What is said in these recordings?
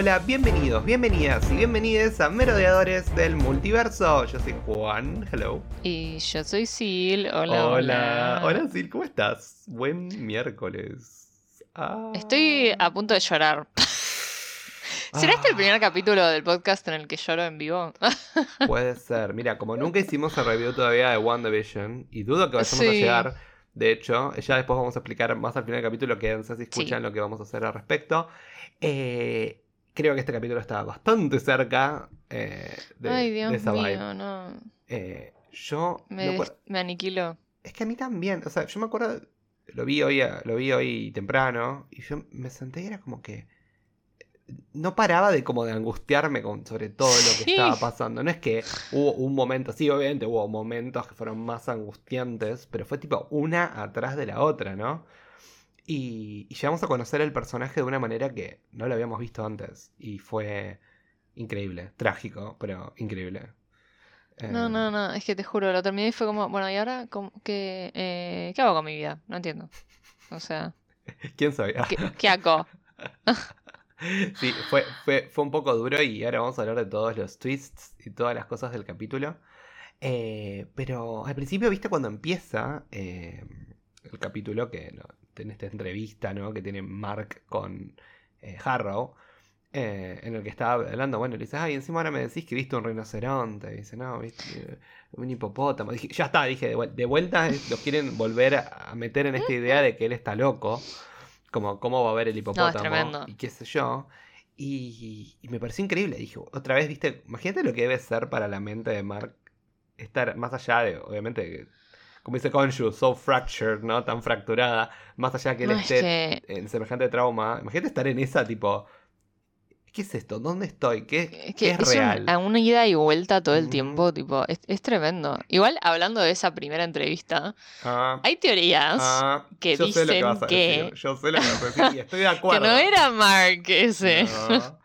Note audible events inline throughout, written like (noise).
hola, bienvenidos, bienvenidas y bienvenides a Merodeadores del Multiverso. Yo soy Juan, hello. Y yo soy Sil, hola, Hola, hola. hola Sil, ¿cómo estás? Buen miércoles. Ah. Estoy a punto de llorar. (laughs) ¿Será este el Ah. primer capítulo del podcast en el que lloro en vivo? (laughs) Puede ser. Mira, como nunca hicimos el review todavía de WandaVision, y dudo que vayamos a llegar, de hecho, ya después vamos a explicar más al final del capítulo, quédense si escuchan lo que vamos a hacer al respecto. Eh, creo que este capítulo está bastante cerca eh, de, Ay, Dios de esa mío, vibe. no. Eh, yo Me, me aniquilo. Es que a mí también, o sea, yo me acuerdo, lo vi hoy, lo vi hoy temprano, y yo me senté y era como que no paraba de como de angustiarme con, sobre todo lo que Sí. estaba pasando. No es que hubo un momento, sí, obviamente hubo momentos que fueron más angustiantes, pero fue tipo una atrás de la otra, ¿no? Y, y llegamos a conocer el personaje de una manera que no lo habíamos visto antes. Y fue increíble, trágico, pero increíble. No, Eh, no, no, es que te juro, lo terminé y fue como, bueno, ¿y ahora qué, eh, qué hago con mi vida? No entiendo. O sea, (laughs) ¿Quién? ¿qué, (laughs) qué hago? (laughs) Sí, fue, fue, fue un poco duro y ahora vamos a hablar de todos los twists y todas las cosas del capítulo. Eh, pero al principio, viste, cuando empieza eh, el capítulo, que no, en esta entrevista ¿no? que tiene Mark con eh, Harrow, eh, en el que estaba hablando, bueno, le dice, ay, encima ahora me decís que viste un rinoceronte. Y dice, no, viste un hipopótamo. Dije, ya está, dije, de, vuel- de vuelta eh, los quieren volver a meter en esta idea de que él está loco. Como cómo va a ver el hipopótamo y qué sé yo. Y, y me pareció increíble. Dije, otra vez, viste, imagínate lo que debe ser para la mente de Mark estar más allá de, obviamente, como dice Conju, so fractured, ¿no? Tan fracturada, más allá que él No, es esté que, en semejante trauma. Imagínate estar en esa tipo. ¿Qué es esto? ¿Dónde estoy? ¿Qué, es, qué que es es un- real? a una ida y vuelta todo el tiempo, tipo, es, es tremendo. Igual, hablando de esa primera entrevista, Ah, hay teorías ah, que yo sé lo que dicen vas a que- decir. Yo sé lo que vas a decir y estoy de (laughs) que acuerdo. no era Mark ese, No.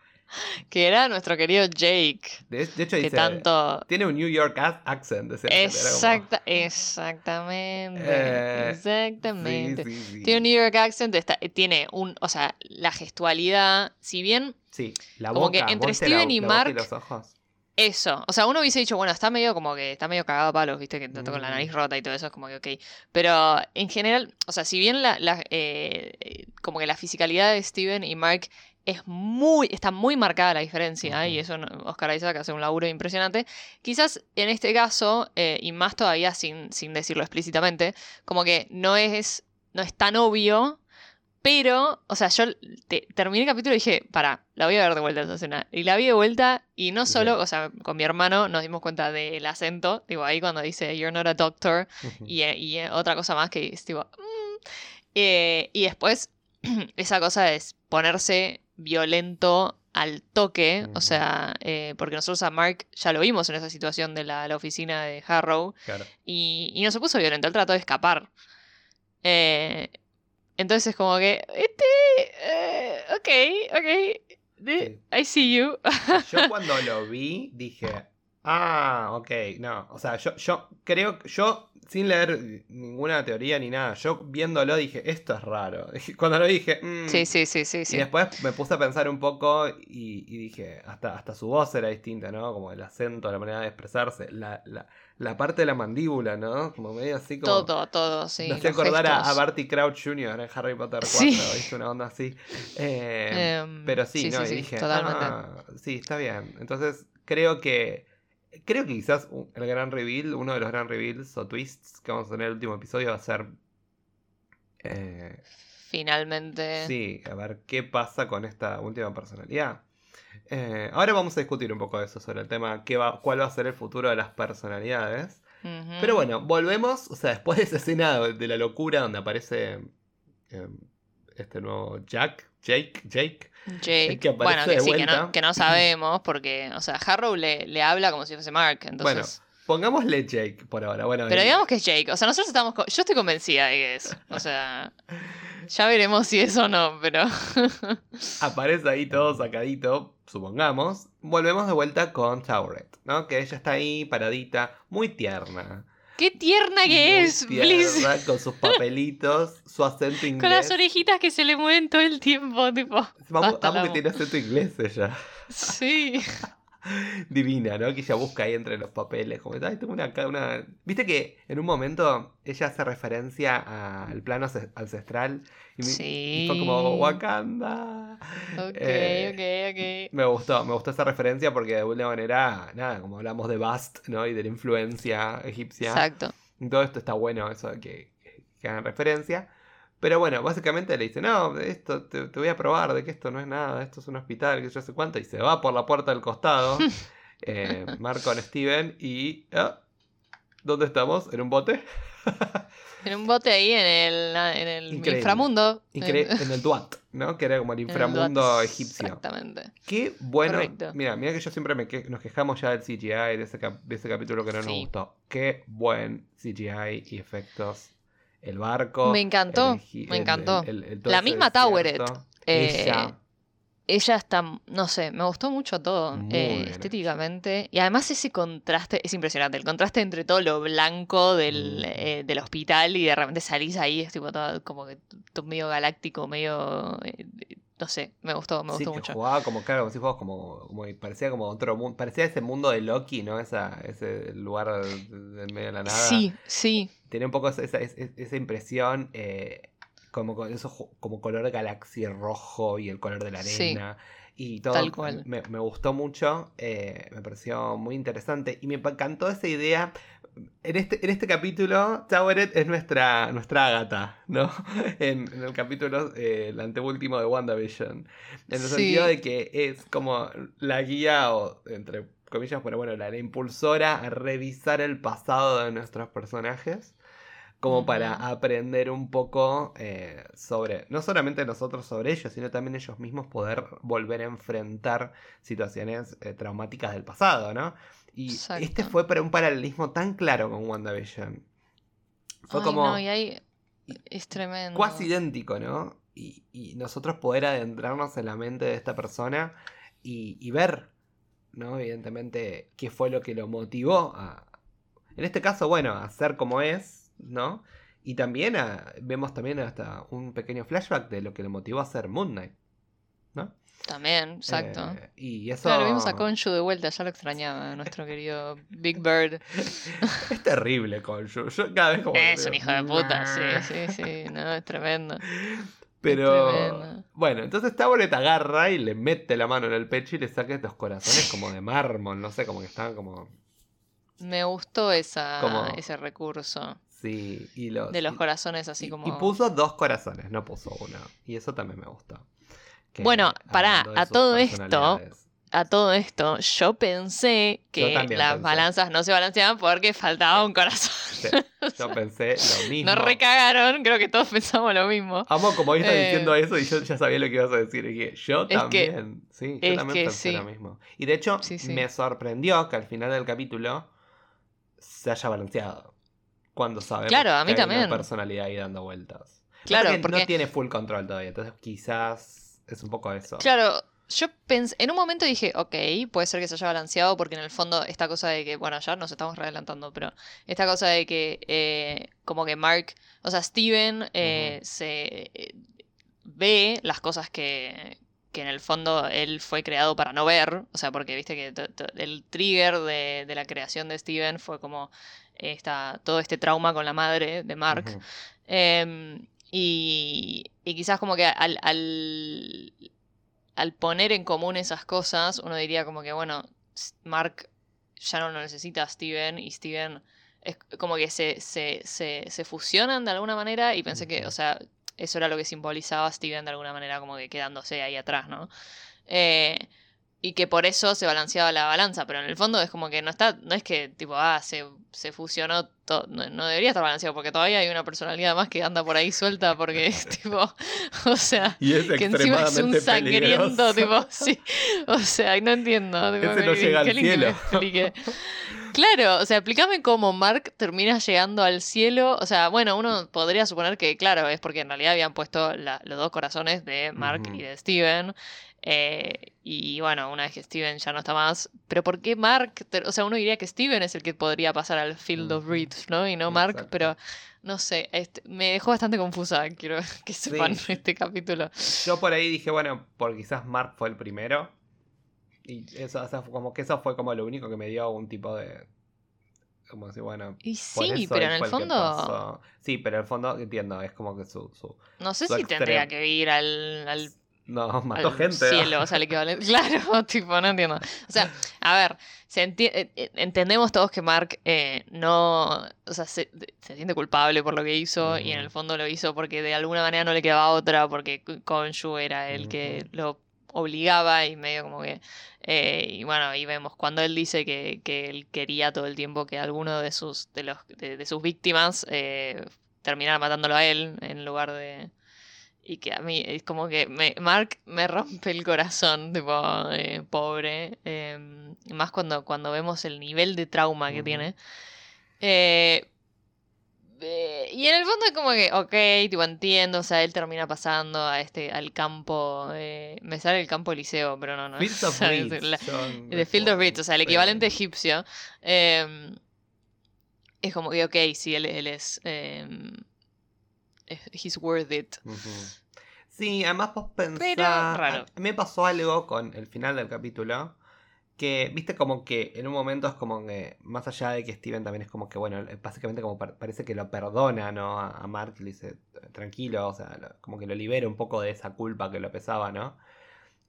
Que era nuestro querido Jake, De, de hecho, que dice. tanto... Tiene un New York ac- accent. era como- Exacta, exactamente, Eh, exactamente. Sí, sí, sí. Tiene un New York accent, está- tiene un, o sea, la gestualidad, si bien Sí, la como que entre ¿vos viste la- Steven y la boca Mark- los ojos? eso, o sea, uno hubiese dicho, bueno, está medio como que está medio cagado a palos, viste, que tanto con la Mm. nariz rota y todo eso, es como que ok. Pero en general, o sea, si bien la, la, eh, como que la fisicalidad de Steven y Mark es muy, está muy marcada la diferencia, y Ujú. eso Oscar Isaac hace un laburo impresionante. Quizás en este caso, eh, y más todavía sin, sin decirlo explícitamente, como que no es, no es tan obvio. Pero, o sea, yo te- terminé el capítulo y dije, para, la voy a ver de vuelta esa escena. Y la vi de vuelta y no solo, Bien. o sea, con mi hermano nos dimos cuenta del acento, digo, ahí cuando dice, you're not a doctor, y, eh, y, eh, otra cosa más que es tipo, "Mm". Eh, y después, (clears throat) esa cosa de ponerse violento al toque, o sea, eh, porque nosotros a Mark ya lo vimos en esa situación de la, la oficina de Harrow, Claro. y, y no se puso violento, él trató de escapar. Eh, entonces es como que, este, eh, ok, ok, I see you. Yo (laughs) cuando lo vi dije, ah, ok, no. O sea, yo, yo creo que yo, sin leer ninguna teoría ni nada, yo viéndolo dije, esto es raro. (laughs) Cuando lo dije, mm. Sí, sí, sí, sí, Y sí. después me puse a pensar un poco y, y dije, hasta, hasta su voz era distinta, ¿no? Como el acento, la manera de expresarse, la, la, la parte de la mandíbula, ¿no? Como medio así como... Todo, todo, sí. me hacía acordar a, a. Barty Crouch Jr. en Harry Potter 4, Sí. ¿viste? Una onda así. Eh, Em, pero sí, ¿no? sí, y dije, totalmente. "Ah, sí, está bien. Entonces, creo que. Creo que quizás el gran reveal, uno de los gran reveals o twists que vamos a tener en el último episodio va a ser. eh, Finalmente. sí, a ver qué pasa con esta última personalidad. Eh, ahora vamos a discutir un poco de eso sobre el tema, qué va, cuál va a ser el futuro de las personalidades. Pero bueno, volvemos, o sea, después de esa escena de la locura donde aparece eh, este nuevo Jack, Jake, Jake. Jake. que bueno, que de sí, que no, que no (clears throat) sabemos, porque, o sea, Harrow le, le habla como si fuese Mark, entonces. Pongámosle Jake por ahora. Bueno, Pero eh, digamos que es Jake. O sea, nosotros estamos. co- Yo estoy convencida de que es. O sea. (laughs) Ya veremos si es o no, pero. (laughs) aparece ahí todo sacadito, supongamos. Volvemos de vuelta con Tauret, ¿no? Que ella está ahí paradita, muy tierna. Qué tierna que muy es, Bliss. tierna, Con sus papelitos, su acento inglés. Con las orejitas que se le mueven todo el tiempo, tipo. Vamos, amo que tiene acento inglés ella. Sí. (laughs) Divina, ¿no? Que ella busca ahí entre los papeles. Como, ay, tengo una, acá una... Viste que en un momento ella hace referencia al plano ancestral. Y, me- y fue como. Wakanda. Ok, Eh, ok, Me gustó, me gustó esa referencia porque de alguna manera, nada, como hablamos de Bast, ¿no? Y de la influencia ok. egipcia. Exacto. Todo esto está bueno, eso de que, que hagan referencia. Pero bueno, básicamente le dice, no, esto te, te voy a probar de que esto no es nada, esto es un hospital, que yo sé cuánto, y se va por la puerta del costado, (laughs) eh, Mark con Steven, y... ah, ¿Dónde estamos? ¿En un bote? (laughs) En un bote ahí en el, en el Increíble. inframundo. Incre- en el Duat, ¿no? Que era como (laughs) el inframundo Duat. egipcio. Exactamente. Qué bueno. Correcto. Mira, mira que yo siempre me que- nos quejamos ya del CGI, de ese, cap- de ese capítulo que no nos gustó. Qué buen CGI y efectos. El barco. Me encantó, el me encantó. el- La misma. Toweret, eh, Ella. Ella está, no sé, me gustó mucho todo eh, estéticamente. Y además ese contraste es impresionante. El contraste entre todo lo blanco del, Mm. eh, del hospital y de repente salís ahí, es tipo todo como que todo medio galáctico, medio... eh, no sé, me gustó, me Sí, gustó que mucho. jugaba como, claro, como si como, como parecía como otro mundo, parecía ese mundo de Loki, ¿no? Esa, ese lugar del medio de la nada. Sí, sí, Tenía un poco esa, esa- impresión, eh, como con eso, como color galaxia rojo y el color de la Sí, arena. Y todo tal cual. Me, me gustó mucho, eh, me pareció muy interesante. Y me encantó esa idea. En este, en este capítulo, Toweret es nuestra, nuestra Agatha, ¿no? (laughs) En, en el capítulo, eh, el anteúltimo de WandaVision. En el Sí. sentido de que es como la guía, o entre comillas, pero bueno, la, la impulsora a revisar el pasado de nuestros personajes. Como para Ujú. aprender un poco eh, sobre, no solamente nosotros sobre ellos, sino también ellos mismos poder volver a enfrentar situaciones eh, traumáticas del pasado, ¿no? Y Exacto. este fue para un paralelismo tan claro con WandaVision. Fue Ay, como no, y ahí es tremendo. cuasi idéntico, ¿no? Y, y nosotros poder adentrarnos en la mente de esta persona y, y ver, ¿no? Evidentemente, qué fue lo que lo motivó a, en este caso, bueno, a ser como es, ¿no? Y también a- vemos también hasta un pequeño flashback de lo que le motivó a ser Moon Knight, ¿no? También, exacto. Eh, y eso Claro, vimos a Konshu de vuelta, ya lo extrañaba, nuestro querido Big Bird. (laughs) es terrible, Conju. Yo cada vez como Es un hijo de puta, sí, sí, sí, no, es tremendo. Pero tremendo. bueno, entonces Taboret agarra y le mete la mano en el pecho y le saca estos corazones como de mármol, no sé, como que estaban como. Me gustó esa, Como- ese recurso Sí, y los. de los corazones así y- como... Y puso dos corazones, no puso uno. Y eso también me gustó. Que Bueno, pará, a todo esto. A todo esto, yo pensé que también las pensé. balanzas no se balanceaban porque faltaba un corazón. Sí, yo (laughs) pensé lo mismo. Nos recagaron, creo que todos pensamos lo mismo. Amo como hoy estás Eh, diciendo eso y yo ya sabía lo que ibas a decir. Y yo Es que- también. sí, yo también pensé sí. lo mismo. Y de hecho, me sorprendió que al final del capítulo se haya balanceado. Cuando sabemos Claro, a mí que hay también. una personalidad ahí dando vueltas. Claro, porque- no tiene full control todavía, entonces quizás es un poco eso. Claro, yo pensé, en un momento dije, ok, puede ser que se haya balanceado porque en el fondo esta cosa de que, bueno, ya nos estamos adelantando, pero esta cosa de que eh, como que Mark, o sea, Steven eh, se eh, ve las cosas que, que en el fondo él fue creado para no ver, o sea, porque viste que el trigger de, de la creación de Steven fue como esta, todo este trauma con la madre de Mark. Em, y, y quizás como que al, al, al poner en común esas cosas, uno diría como que, bueno, Mark ya no lo necesita a Steven y Steven es como que se, se, se, se fusionan de alguna manera y pensé que, o sea, eso era lo que simbolizaba a Steven de alguna manera como que quedándose ahí atrás, ¿no? Eh, y que por eso se balanceaba la balanza, pero en el fondo es como que no está, no es que tipo, ah, se, se fusionó, to- no, no debería estar balanceado, porque todavía hay una personalidad más que anda por ahí suelta, porque es (laughs) tipo, o sea, Y es que encima es un sangriento, tipo, sí, o sea, no entiendo, tipo, Ese no que- llega que al me cielo. Claro, o sea, explícame cómo Mark termina llegando al cielo. O sea, bueno, uno podría suponer que, claro, es porque en realidad habían puesto la- los dos corazones de Mark y de Steven. Eh, y bueno, una vez que Steven ya no está más. Pero ¿por qué Mark? O sea, uno diría que Steven es el que podría pasar al Field of Reeds, ¿no? Y no Mark, Exacto. pero no sé. este- me dejó bastante confusa, quiero (laughs) que sepan Sí. (laughs) este capítulo. Yo por ahí dije, bueno, porque quizás Mark fue el primero. Y eso, o sea, fue como que eso fue como lo único que me dio un tipo de. Como si, bueno. Y sí, pero en el fondo. Sí, pero en el fondo entiendo, es como que su. su- No sé su si tendría que ir al, al No, (laughs) mató al gente. cielo, o sea, el equivalente. (laughs) Claro, tipo, no entiendo. O sea, a ver, se enti- eh, eh, entendemos todos que Mark eh, no. O sea, se, se siente culpable por lo que hizo y en el fondo lo hizo porque de alguna manera no le quedaba otra, porque Konshu era el que lo obligaba y medio como que. eh, y bueno, ahí vemos cuando él dice que, que él quería todo el tiempo que alguno de sus, de los, de, de sus víctimas eh, terminara matándolo a él en lugar de. Y que a mí es como que me, Mark me rompe el corazón, tipo, eh, pobre. eh, y más cuando, cuando vemos el nivel de trauma que tiene. Eh, eh, y en el fondo es como que, ok, tipo, entiendo, o sea, él termina pasando a este, al campo, me sale el campo Eliseo, pero no, no. Fields (laughs) o of Reeds, la- de Field of. Reeds, o sea, el equivalente egipcio. eh, es como que, ok, sí, él, él es, es- he's worth it. Sí, además vos pensás... Pero raro. a- Me pasó algo con el final del capítulo. Que, viste, como que en un momento es como que, más allá de que Steven también es como que, bueno, básicamente como par- parece que lo perdona, ¿no? A, a Mark, le dice, tranquilo, o sea, lo- como que lo libera un poco de esa culpa que lo pesaba, ¿no?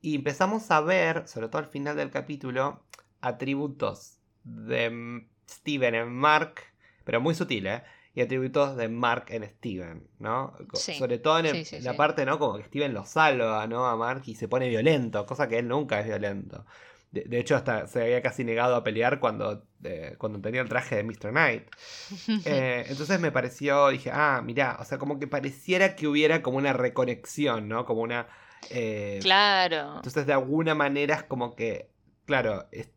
Y empezamos a ver, sobre todo al final del capítulo, atributos de M- Steven en Mark, pero muy sutil, ¿eh? Y atributos de Mark en Steven, ¿no? Sí. Sobre todo en, el- Sí, sí, en la parte, ¿no? Como que Steven lo salva, ¿no? A Mark y se pone violento, cosa que él nunca es violento. De, de hecho, hasta se había casi negado a pelear cuando, eh, cuando tenía el traje de Mr. Knight. (laughs) Eh, entonces me pareció, dije, ah, mirá, o sea, como que pareciera que hubiera como una reconexión, ¿no? Como una... eh, claro. entonces, de alguna manera es como que, claro, es-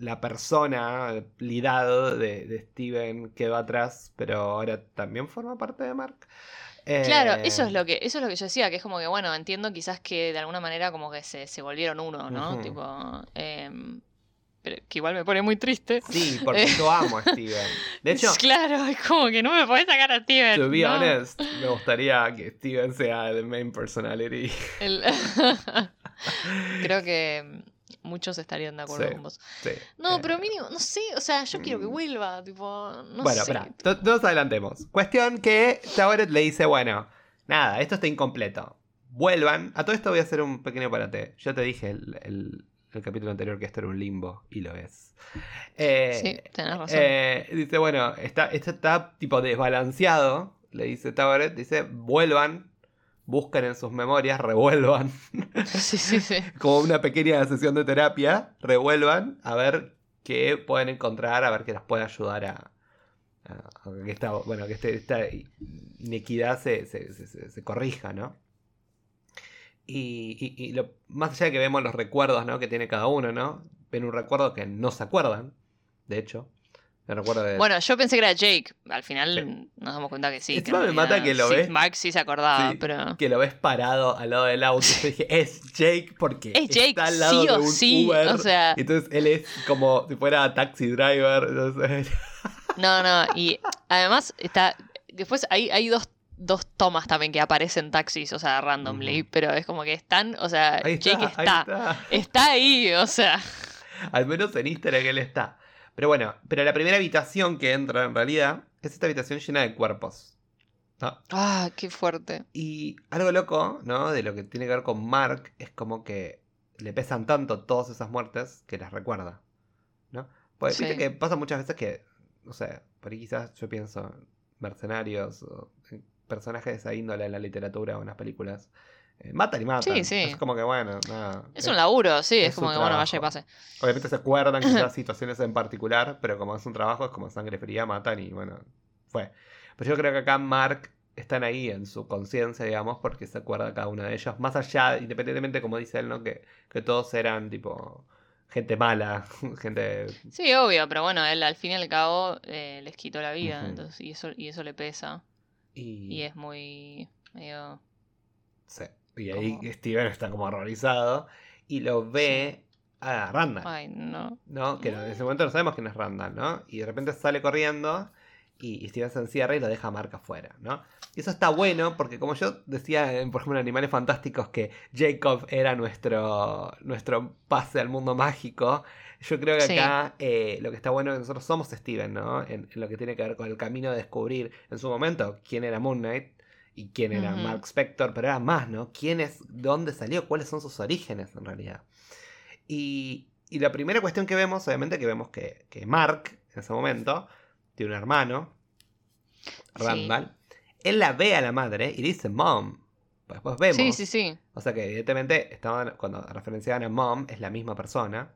la persona, lidado de, de Steven quedó atrás, pero ahora también forma parte de Mark. Claro, Eh, eso es lo que, eso es lo que yo decía, que es como que, bueno, entiendo quizás que de alguna manera como que se, se volvieron uno, ¿no? Tipo, em, pero que igual me pone muy triste. Sí, porque yo amo a Steven. De hecho, (laughs) claro, es como que no me podés sacar a Steven. to be no. honest, me gustaría que Steven sea el main personality. El- (laughs) Creo que mm, muchos estarían de acuerdo Sí. con vos. Sí. No, Eh, pero mínimo, no sé, o sea, yo quiero que mm. vuelva, tipo, no bueno, sé. espera, no no nos adelantemos. Cuestión que Tabaret le dice, bueno, nada, esto está incompleto. Vuelvan. A todo esto voy a hacer un pequeño parate. Yo te dije el, el- el capítulo anterior que esto era un limbo, y lo es. Eh, Sí, tenés razón. eh, dice, bueno, está, esto está tipo desbalanceado, le dice Tabaret. Dice, vuelvan, busquen en sus memorias, revuelvan. (laughs) Sí, sí, sí. como una pequeña sesión de terapia, revuelvan a ver qué pueden encontrar, a ver qué las puede ayudar a, a- a que esta, bueno, que este- esta inequidad se, se- se- se- se corrija, ¿no? Y, y- y lo, más allá de que vemos los recuerdos ¿no? que tiene cada uno, ¿no? Ven un recuerdo que no se acuerdan, de hecho. El recuerdo de... Bueno, yo pensé que era Jake. Al final Sí. nos damos cuenta que sí. que Encima en me mata que lo sí, ves- Mark sí se acordaba, Sí, pero. que lo ves parado al lado del auto. Yo dije, es Jake porque Es Jake, está al lado sí de o un sí. Uber. O sea, Entonces él es como si fuera taxi driver. entonces- no, no. Y además está. Después hay, hay dos, dos tomas también que aparecen taxis, o sea, randomly. Pero es como que están. O sea, está, Jake ahí está. está. Está ahí, o sea. Al menos en egg él está. Pero bueno, pero la primera habitación que entra en realidad es esta habitación llena de cuerpos. ¿no? Ah, qué fuerte. Y algo loco, ¿no? De lo que tiene que ver con Mark es como que le pesan tanto todas esas muertes que las recuerda. ¿No? Pues Sí. viste que pasa muchas veces que, no sé, por ahí quizás yo pienso en mercenarios o personajes de esa índole en la literatura o en las películas. Eh, matan y matan. Sí, sí. Es como que bueno, nada. Es un laburo, sí. Es, es como que, bueno, vaya y pase. Obviamente se acuerdan quizás (laughs) situaciones en particular, pero como es un trabajo, es como sangre fría, matan y bueno, fue. Pero yo creo que acá Mark están ahí en su conciencia, digamos, porque se acuerda cada uno de ellos. Más allá, independientemente, como dice él, ¿no? Que, que todos eran tipo gente mala, (laughs) gente... Sí, obvio, pero bueno, él al fin y al cabo eh, les quitó la vida, entonces, y eso, y eso le pesa. Y, Y es muy medio. sí. Y ahí Steven está como horrorizado. y lo ve a Randall. Ay, no. ¿no? Que en ese momento no sabemos quién es Randall, ¿no? Y de repente sale corriendo y, y Steven se encierra y lo deja a Mark afuera, ¿no? Y eso está bueno porque como yo decía, en, por ejemplo, en Animales Fantásticos, que Jacob era nuestro, nuestro pase al mundo mágico, yo creo que Sí. acá eh, lo que está bueno es que nosotros somos Steven, ¿no? En, en lo que tiene que ver con el camino de descubrir en su momento quién era Moon Knight y quién era. Mark Spector, pero era más, ¿no? ¿Quién es, dónde salió, cuáles son sus orígenes en realidad? Y, y la primera cuestión que vemos, obviamente, que vemos que, que Mark, en ese momento, tiene un hermano, Sí. Randall. Él la ve a la madre y dice mom. Pues Después vemos. Sí, sí, sí. O sea que evidentemente estaban, cuando referenciaban a mom es la misma persona.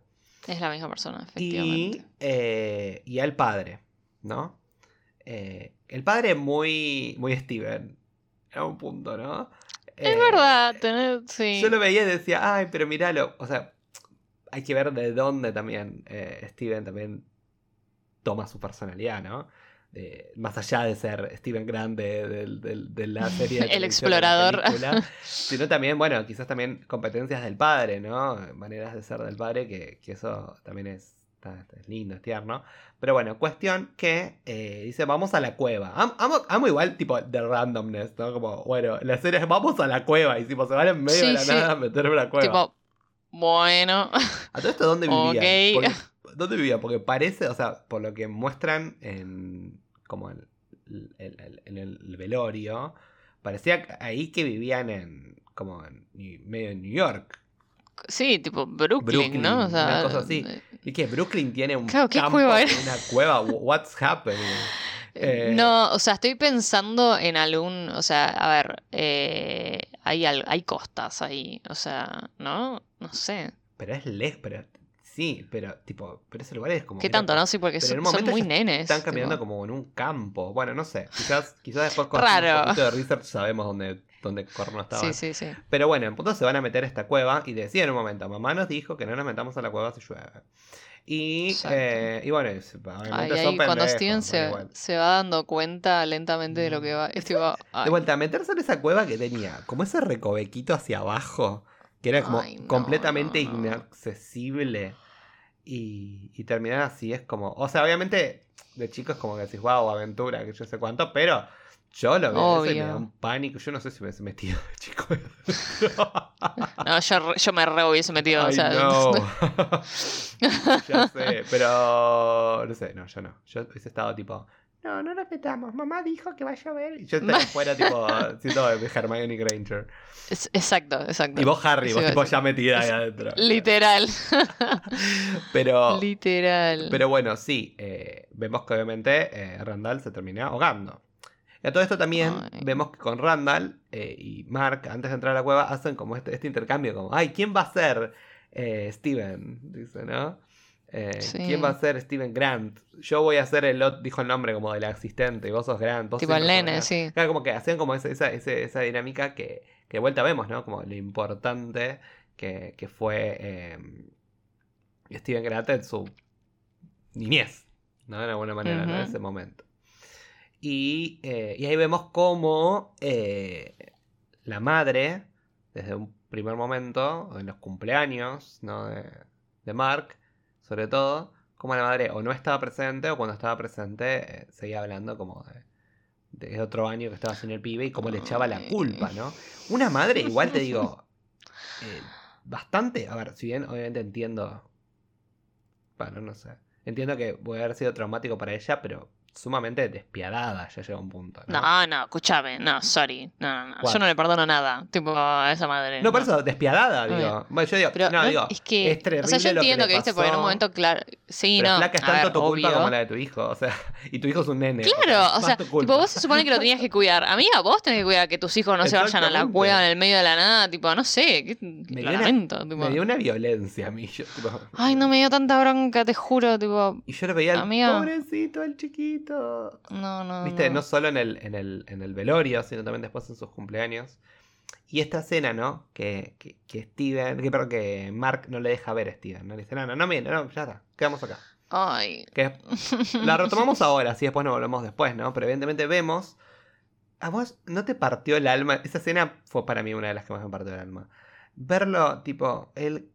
Es la misma persona, Y, efectivamente. eh, y al padre, ¿no? Eh, el padre es muy, muy Steven. A un punto, ¿no? Es Eh, verdad, tener. Sí. Yo lo veía y decía, ay, pero míralo. O sea, hay que ver de dónde también eh, Steven también toma su personalidad, ¿no? Más allá de ser Steven Grant de, de- de- de la (laughs) serie de El explorador. película, (laughs) sino también, bueno, quizás también competencias del padre, ¿no? Maneras de ser del padre, que, que eso también es, está- es lindo, es tierno. Pero bueno, cuestión que eh, dice, vamos a la cueva. Am- Amo, amo igual, tipo, de randomness, ¿no? Como, bueno, la serie es, vamos a la cueva. Y tipo, se van en medio Sí, de la sí. nada a meter en una cueva. Tipo, bueno. ¿A todo esto dónde. Porque- ¿Dónde vivían? Porque parece, o sea, por lo que muestran en como en, el- el- en el velorio, parecía ahí que vivían en como en medio en New York. Sí, tipo Brooklyn, Brooklyn, ¿no? O sea, una cosa así. eh, ¿Y que Brooklyn tiene un Claro, ¿qué campo, cueva era? una cueva? What's happening? (laughs) Eh, No, o sea, estoy pensando en algún, o sea, a ver, eh, hay, hay costas ahí, o sea, ¿no? No sé. Pero es lejos, pero sí, pero tipo, pero ese lugar es como ¿Qué tanto, no? Sí, porque son, muy nenes. Están caminando tipo. como en un campo. Bueno, no sé. Quizás, quizás después con Raro. un poquito de research sabemos dónde, dónde corno estaban. Sí, sí, sí. Pero bueno, en punto se van a meter a esta cueva y decían en un momento, mamá nos dijo que no nos metamos a la cueva si llueve. Y, eh, y bueno, obviamente Ay, son ahí cuando Steven se, se va dando cuenta lentamente de lo que va. Es tipo, (laughs) ay, De vuelta, meterse en esa cueva que tenía como ese recovequito hacia abajo, que era como Ay, no, completamente no, no. inaccesible. Y, y terminar así es como. O sea, obviamente de chicos como que decís, wow, aventura, que yo sé cuánto, pero yo lo veo y me da un pánico. Yo no sé si me hubiese metido (laughs) chico. (laughs) No, yo, yo me re hubiese metido, o Ay, sea. no. (laughs) ya sé, pero no sé, no, yo no. Yo hubiese estado tipo, no, no nos metamos, mamá dijo que va a llover. Y yo estaría afuera tipo, siendo Hermione Granger. Es- exacto, exacto. Y vos Harry, Eso vos tipo ya metida ahí adentro. Literal. Pero, Literal. pero bueno, sí, eh, vemos que obviamente eh, Randall se termina ahogando. Y a todo esto también Ay. vemos que con Randall eh, y Mark, antes de entrar a la cueva, hacen como este, este intercambio, como, ay, ¿quién va a ser eh, Steven? Dice, ¿no? Eh, Sí. ¿Quién va a ser Steven Grant? Yo voy a ser el otro, dijo el nombre como del asistente, y vos sos Grant. Vos tipo sos el como nene, Grant. sí. Claro, como que hacían como esa, esa, esa dinámica que, que de vuelta vemos, ¿no? Como lo importante que, que fue eh, Steven Grant en su niñez, ¿no? De alguna manera, ¿no? En ese momento. Y, eh, y ahí vemos cómo eh, la madre, desde un primer momento, en los cumpleaños, ¿no? De, de Mark, sobre todo, como la madre o no estaba presente o cuando estaba presente eh, seguía hablando como de, de otro año que estaba sin el pibe y cómo le echaba la culpa, ¿no? Una madre, igual te digo, (laughs) bastante, a ver, si bien obviamente entiendo, bueno, no sé, entiendo que puede haber sido traumático para ella, pero sumamente despiadada ya llega un punto, ¿no? No, no, escúchame. No, sorry. No, no, no. Yo no le perdono nada. Tipo, a esa madre. No, por eso, despiadada, digo. Bueno, yo digo, Pero no, digo, es que. es terrible o sea, yo lo que entiendo le que, viste, porque en un momento, claro. Sí, pero no. flaca, es tanto ver, tu culpa como la de tu hijo, o sea, (laughs) y tu hijo es un nene. Claro, o sea, tipo, vos se supone que lo tenías que (laughs) cuidar. Amiga, vos tenés que cuidar que tus hijos no se vayan a la cueva en el medio de la nada. Tipo, no sé. qué- Me lo dio una- lamento. tipo. Me dio una violencia a mí. Yo, tipo, Ay, no me dio tanta bronca, te juro. Tipo, Y yo lo veía al pobrecito, el chiquito. No, no. Viste, no no. solo en el, en, el, en el velorio, sino también después en sus cumpleaños. Y esta escena, ¿no? Que, que, que Steven, que, perdón, que Mark no le deja ver a Steven, ¿no? Le dice, no, no, no, mire, no, ya está, quedamos acá. Ay. Que (laughs) la retomamos ahora, así después nos volvemos después, ¿no? Pero evidentemente vemos. ¿A vos no te partió el alma? Esa escena fue para mí una de las que más me partió el alma. Verlo, tipo, él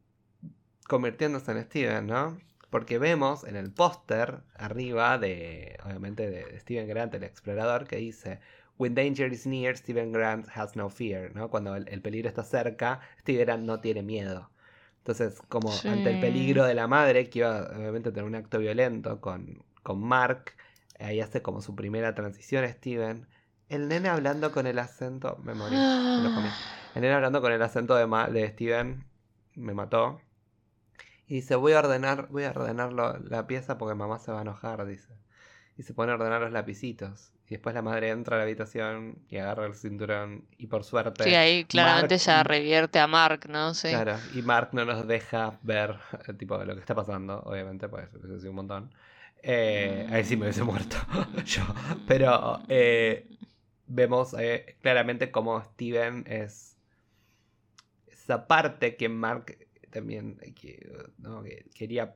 convirtiéndose en Steven, ¿no? Porque vemos en el póster arriba de, obviamente, de Steven Grant, el explorador, que dice, When danger is near, Steven Grant has no fear, ¿no? Cuando el, peligro está cerca, Steven Grant no tiene miedo. Entonces, como ante el peligro de la madre, que iba obviamente a tener un acto violento con, con Mark, ahí hace como su primera transición Steven. El nene hablando con el acento, me morí, (gasps) El nene hablando con el acento de, de Steven, me mató. Y dice, voy a ordenar, voy a ordenar la pieza porque mamá se va a enojar, dice. Y se pone a ordenar los lapicitos. Y después la madre entra a la habitación y agarra el cinturón. Y por suerte. Sí, ahí claramente ya revierte a Mark, ¿no? Sí. Claro, y Mark no nos deja ver tipo lo que está pasando, obviamente, pues eso sido un montón. Eh, ahí sí me hubiese muerto (laughs) yo. Pero eh, vemos eh, claramente cómo Steven es esa parte que Mark también quería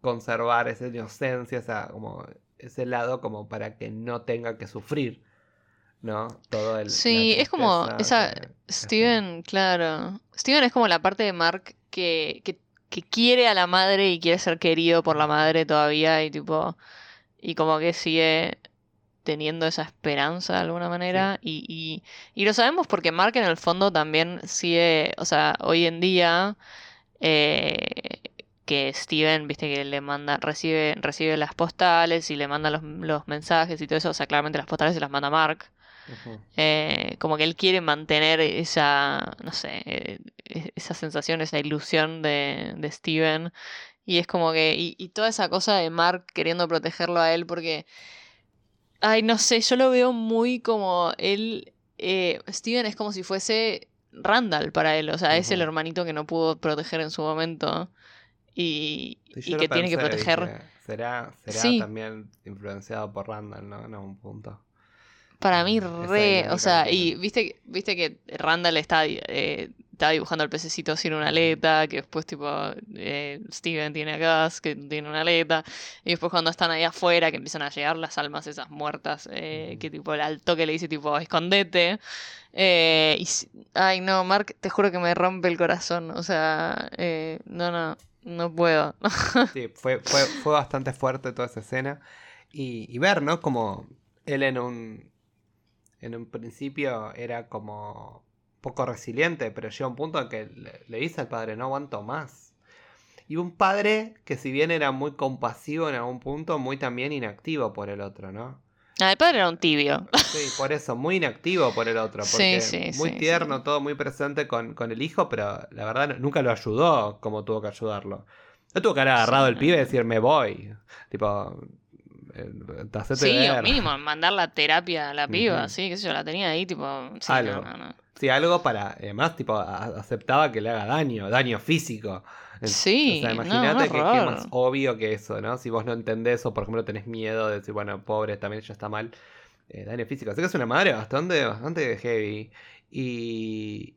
conservar esa inocencia, esa como ese lado como para que no tenga que sufrir, ¿no? Todo el... Sí, es como esa... Steven, claro. Steven es como la parte de Mark que, que, quiere a la madre y quiere ser querido por la madre todavía y tipo... Y como que sigue teniendo esa esperanza de alguna manera. Y, y, y, lo sabemos porque Mark en el fondo también sigue, o sea, hoy en día eh, que Steven, viste que le manda, recibe, recibe las postales y le manda los, mensajes y todo eso, o sea, claramente las postales se las manda Mark. Eh, como que él quiere mantener esa, no sé, eh, esa sensación, esa ilusión de, de Steven. Y es como que, y, toda esa cosa de Mark queriendo protegerlo a él porque, ay, no sé, yo lo veo muy como él, eh, Steven es como si fuese Randall para él, o sea, es el hermanito que no pudo proteger en su momento y, que tiene que proteger. será será también influenciado por Randall, ¿no? En algún punto. Para mí, re. O sea, y viste, viste que Randall está, eh, está dibujando el pececito sin una aleta, que después, tipo, eh, Steven tiene a Gus, que tiene una aleta, y después, cuando están ahí afuera, que empiezan a llegar las almas esas muertas, eh, que tipo, el alto que le dice, tipo, escondete. y, ay, no, Mark, te juro que me rompe el corazón. O sea, no, no. No puedo. (laughs) sí, fue, fue, fue, bastante fuerte toda esa escena. Y, ver, ¿no? Como él en un. En un principio era como poco resiliente, pero llega un punto en que le, dice al padre, no aguanto más. Y un padre que si bien era muy compasivo en algún punto, muy también inactivo por el otro, ¿no? Ah, el padre era un tibio. Sí, por eso, muy inactivo por el otro. (laughs) Porque muy tierno, todo muy presente con, el hijo, pero la verdad nunca lo ayudó como tuvo que ayudarlo. No tuvo que haber agarrado el pibe y decir, me voy. Tipo, eh, Sí, o mínimo, (laughs) mandar la terapia a la piba, sí, qué sé yo, la tenía ahí, tipo. Sí, algo. Sí, algo para. Además, tipo, aceptaba que le haga daño, daño físico. Sí, o sea, imagínate que, es más obvio que eso, ¿no? Si vos no entendés o, por ejemplo, tenés miedo de decir, bueno, pobre, también ella está mal, eh, daño físico. Así que es una madre bastante, bastante heavy. Y,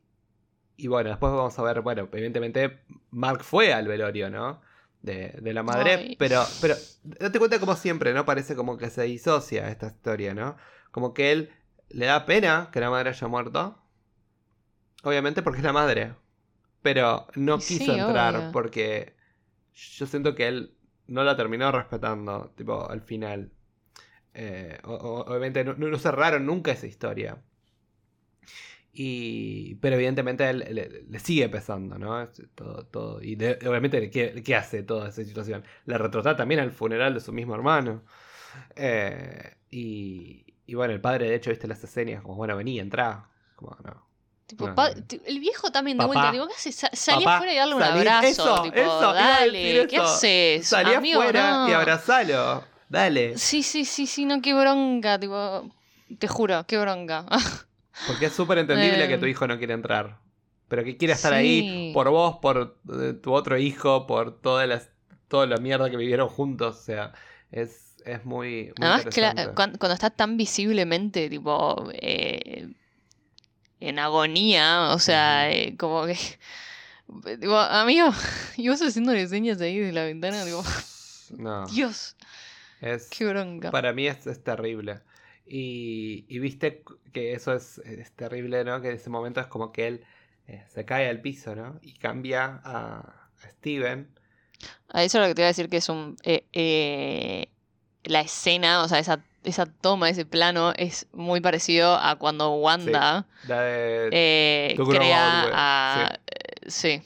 y bueno, después vamos a ver, bueno, evidentemente Mark fue al velorio, ¿no? De, de la madre, pero, pero date cuenta como siempre, ¿no? Parece como que se disocia esta historia, ¿no? Como que él le da pena que la madre haya muerto. Obviamente porque es la madre. Pero no quiso entrar porque yo siento que él no la terminó respetando, tipo, al final. Eh, obviamente no, cerraron nunca esa historia. Y, pero evidentemente a él le, sigue pesando, ¿no? Todo, todo. Y obviamente, ¿qué, hace toda esa situación? Le retrata también al funeral de su mismo hermano. Eh, y, y, bueno, el padre, de hecho, viste las escenas como, bueno, vení. Como, no, el viejo también de vuelta, digo, ¿qué haces? Salí afuera y darle un abrazo, tipo, dale, ¿qué haces? Salí afuera y abrazalo, dale. Sí, sí, sí, sí, no, qué bronca, tipo, te juro, qué bronca. (laughs) Porque es súper entendible que tu em. hijo no quiere entrar, pero que quiere estar ahí por vos, por eh, tu otro hijo, por toda la, toda la mierda que vivieron juntos, o sea, es, es muy, muy Además, que cuando, está tan visiblemente, tipo... Eh, en agonía, o sea, eh, como que... (laughs) Digo, amigo, (laughs) y vos haciendo señas ahí de la ventana, digo... No. (laughs) Dios. Es, Qué bronca. Para mí es, es terrible. Y, y, viste que eso es, terrible, ¿no? Que en ese momento es como que él eh, se cae al piso, ¿no? Y cambia a, Steven. A eso es lo que te iba a decir que es un. eh, eh, la escena, o sea, esa, esa toma, ese plano, es muy parecido a cuando Wanda La de, eh, To Grow crea Old, a. eh, Sí.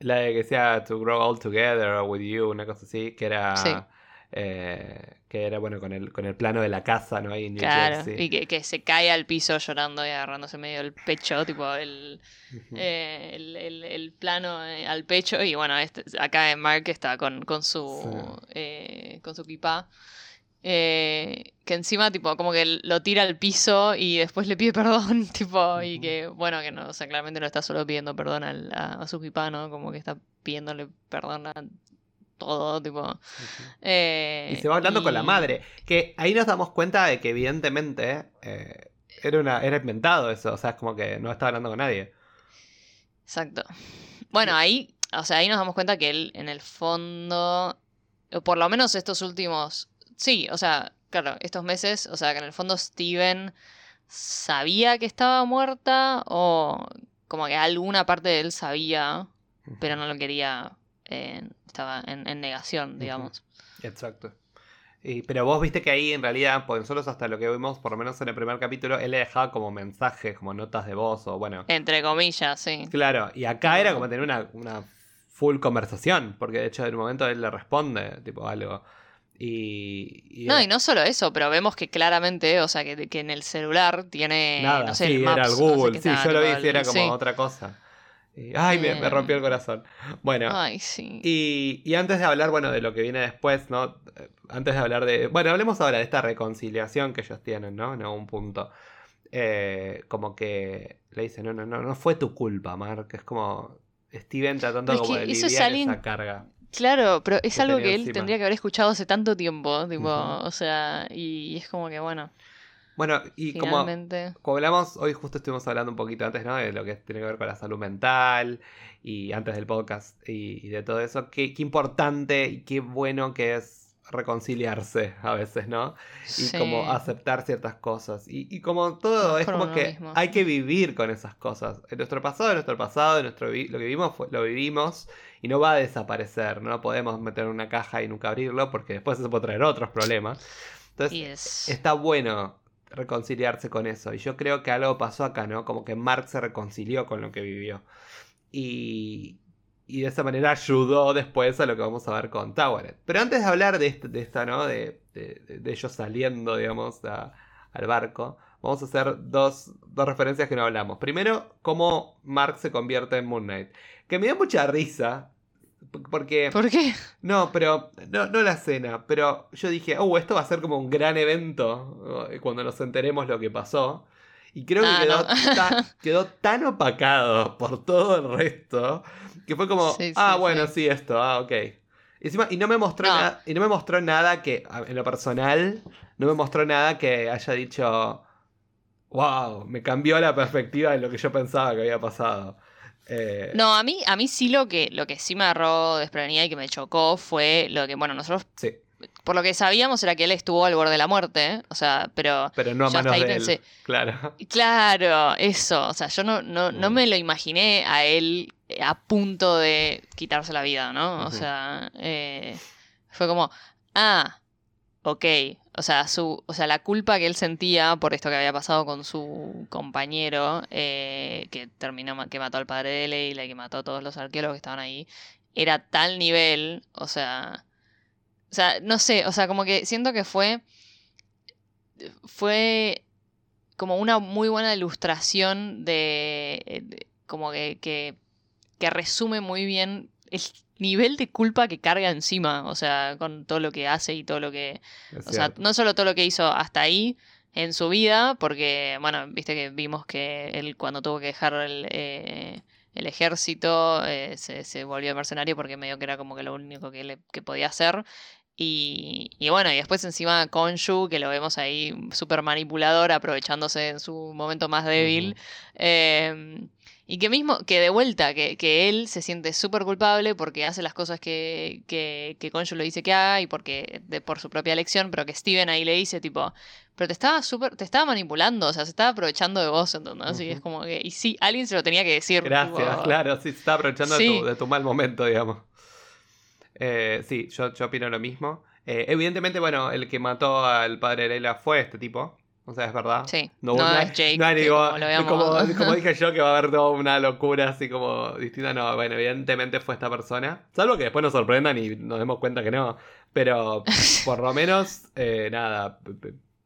la de que sea To Grow All Together with You, una cosa así, que era. Sí. Eh, que era bueno con el, con el plano de la casa, ¿no? Ahí en New Claro, Jersey. y que, que se cae al piso llorando y agarrándose medio el pecho, tipo el, eh, el, el- el plano eh, al pecho. Y bueno, este, acá en Mark está con, con su Sí. eh, con su pipa. eh, que encima, tipo, como que lo tira al piso y después le pide perdón, (laughs) tipo, y que, bueno, que no, o sea, claramente no está solo pidiendo perdón al- a, a su pipa, ¿no? Como que está pidiéndole perdón a todo, tipo. Ujú. eh, Y se va hablando con la madre. Que ahí nos damos cuenta de que evidentemente eh, era, una, era inventado eso. O sea, es como que no estaba hablando con nadie. Exacto. Bueno, ahí, o sea, ahí nos damos cuenta que él, en el fondo, o por lo menos estos últimos, sí, o sea, claro, estos meses, o sea, que en el fondo Steven sabía que estaba muerta o como que alguna parte de él sabía, pero no lo quería, eh, estaba en, en negación, digamos. Exacto. Y, pero vos viste que ahí en realidad, pues nosotros hasta lo que vimos, por lo menos en el primer capítulo, él le dejaba como mensajes, como notas de voz o bueno. Entre comillas, sí. Claro, y acá era como tener una, una full conversación, porque de hecho en un momento él le responde, tipo algo. Y, y- No, y no solo eso, pero vemos que claramente, o sea, que, que en el celular tiene, nada, no sé, sí, el era el no sé Google, sí, yo lo vi, era como sí. otra cosa. Ay, me, me rompió el corazón. Bueno, Ay, sí. y, y antes de hablar, bueno, de lo que viene después, ¿no? Antes de hablar de... Bueno, hablemos ahora de esta reconciliación que ellos tienen, ¿no? En algún punto. Eh, como que le dice, no, no, no, no fue tu culpa, Mark. Es como Steven tratando es como de eso es alguien- esa carga. Claro, pero es que algo que él encima. tendría que haber escuchado hace tanto tiempo, tipo, o sea, y es como que bueno, Bueno, y como, como hablamos, hoy justo estuvimos hablando un poquito antes, ¿no? De lo que tiene que ver con la salud mental y antes del podcast y, y de todo eso. Qué, qué importante y qué bueno que es reconciliarse a veces, ¿no? y sí. como aceptar ciertas cosas. Y, y como todo, es como que mismo. hay que vivir con esas cosas. En nuestro pasado, en nuestro pasado, en nuestro lo que vivimos, fue- lo vivimos y no va a desaparecer. No podemos meter en una caja y nunca abrirlo porque después eso puede traer otros problemas. Entonces, está bueno reconciliarse con eso. Y yo creo que algo pasó acá, ¿no? Como que Mark se reconcilió con lo que vivió. Y, y de esa manera ayudó después a lo que vamos a ver con Tower. Pero antes de hablar de, este- de esta, ¿no? De, de- ellos saliendo, digamos, al barco, vamos a hacer dos, dos referencias que no hablamos. Primero, cómo Mark se convierte en Moon Knight. Que me da mucha risa. Porque... ¿Por qué? No, pero no, no la escena, pero yo dije, oh, esto va a ser como un gran evento eh, cuando nos enteremos lo que pasó. Y creo que Ah, quedó, no. ta- (laughs) quedó tan opacado por todo el resto que fue como, Sí, sí, ah, bueno, sí. sí, esto, ah, ok. Y, encima, y no me mostró No. nada, y no me mostró nada que, en lo personal, no me mostró nada que haya dicho, wow, me cambió la perspectiva de lo que yo pensaba que había pasado. Eh, No, a mí, a mí sí lo que, lo que sí me agarró desprevenida y que me chocó fue lo que, bueno, nosotros, Sí, por lo que sabíamos era que él estuvo al borde de la muerte, ¿eh? o sea, pero... pero no a manos de él. Claro. Claro, eso, o sea, yo no, no, no Mm. me lo imaginé a él a punto de quitarse la vida, ¿no? O sea, eh, fue como, ah, ok, o sea, su, o sea, la culpa que él sentía por esto que había pasado con su compañero, eh, que terminó, que mató al padre de Leila y que mató a todos los arqueólogos que estaban ahí, era tal nivel, o sea, o sea, no sé, o sea, como que siento que fue, fue como una muy buena ilustración de, de- como que, que, que resume muy bien el nivel de culpa que carga encima, o sea, con todo lo que hace y todo lo que, es o sea, no solo todo lo que hizo hasta ahí en su vida, porque, bueno, viste que vimos que él cuando tuvo que dejar el, eh, el ejército eh, se, se volvió mercenario porque medio que era como que lo único que, le, que podía hacer. Y, y bueno, y después encima Konshu, que lo vemos ahí súper manipulador, aprovechándose en su momento más débil. Em, y que mismo, que de vuelta, que, que él se siente súper culpable porque hace las cosas que, que, que Konshu le dice que haga y porque de, por su propia elección, pero que Steven ahí le dice tipo, pero te estaba súper, te estaba manipulando, o sea, se estaba aprovechando de vos, ¿entendés? Y es como que, y sí, alguien se lo tenía que decir. Gracias, tipo, claro, sí, se está aprovechando de, tu, de tu mal momento, digamos. Eh, sí, yo, yo opino lo mismo. Eh, evidentemente, bueno, el que mató al padre de Leila fue este tipo. O sea, es verdad. Sí, No, no, no es Jake, no ningún- como como, como dije yo, que va a haber toda una locura así como distinta. No, bueno, evidentemente fue esta persona. Salvo que después nos sorprendan y nos demos cuenta que no. Pero por lo menos, eh, nada.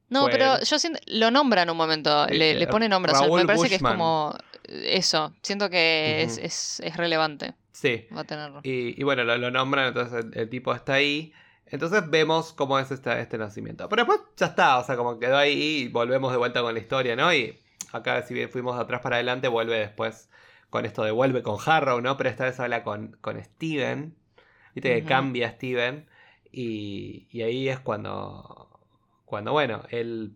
No, fue pero yo siento, lo nombra en un momento, le, le pone nombre, o sea, me parece que es como eso, siento que es, es, es relevante, Sí. va a tenerlo. Y, y bueno, lo, lo nombran, entonces el, el tipo está ahí. Entonces vemos cómo es este, este nacimiento. Pero después ya está, o sea, como quedó ahí y volvemos de vuelta con la historia, ¿no? Y acá, si bien fuimos de atrás para adelante, vuelve después con esto de vuelve con Harrow, ¿no? Pero esta vez habla con, con Steven. Viste que cambia Steven. Y, y ahí es cuando, cuando bueno, él,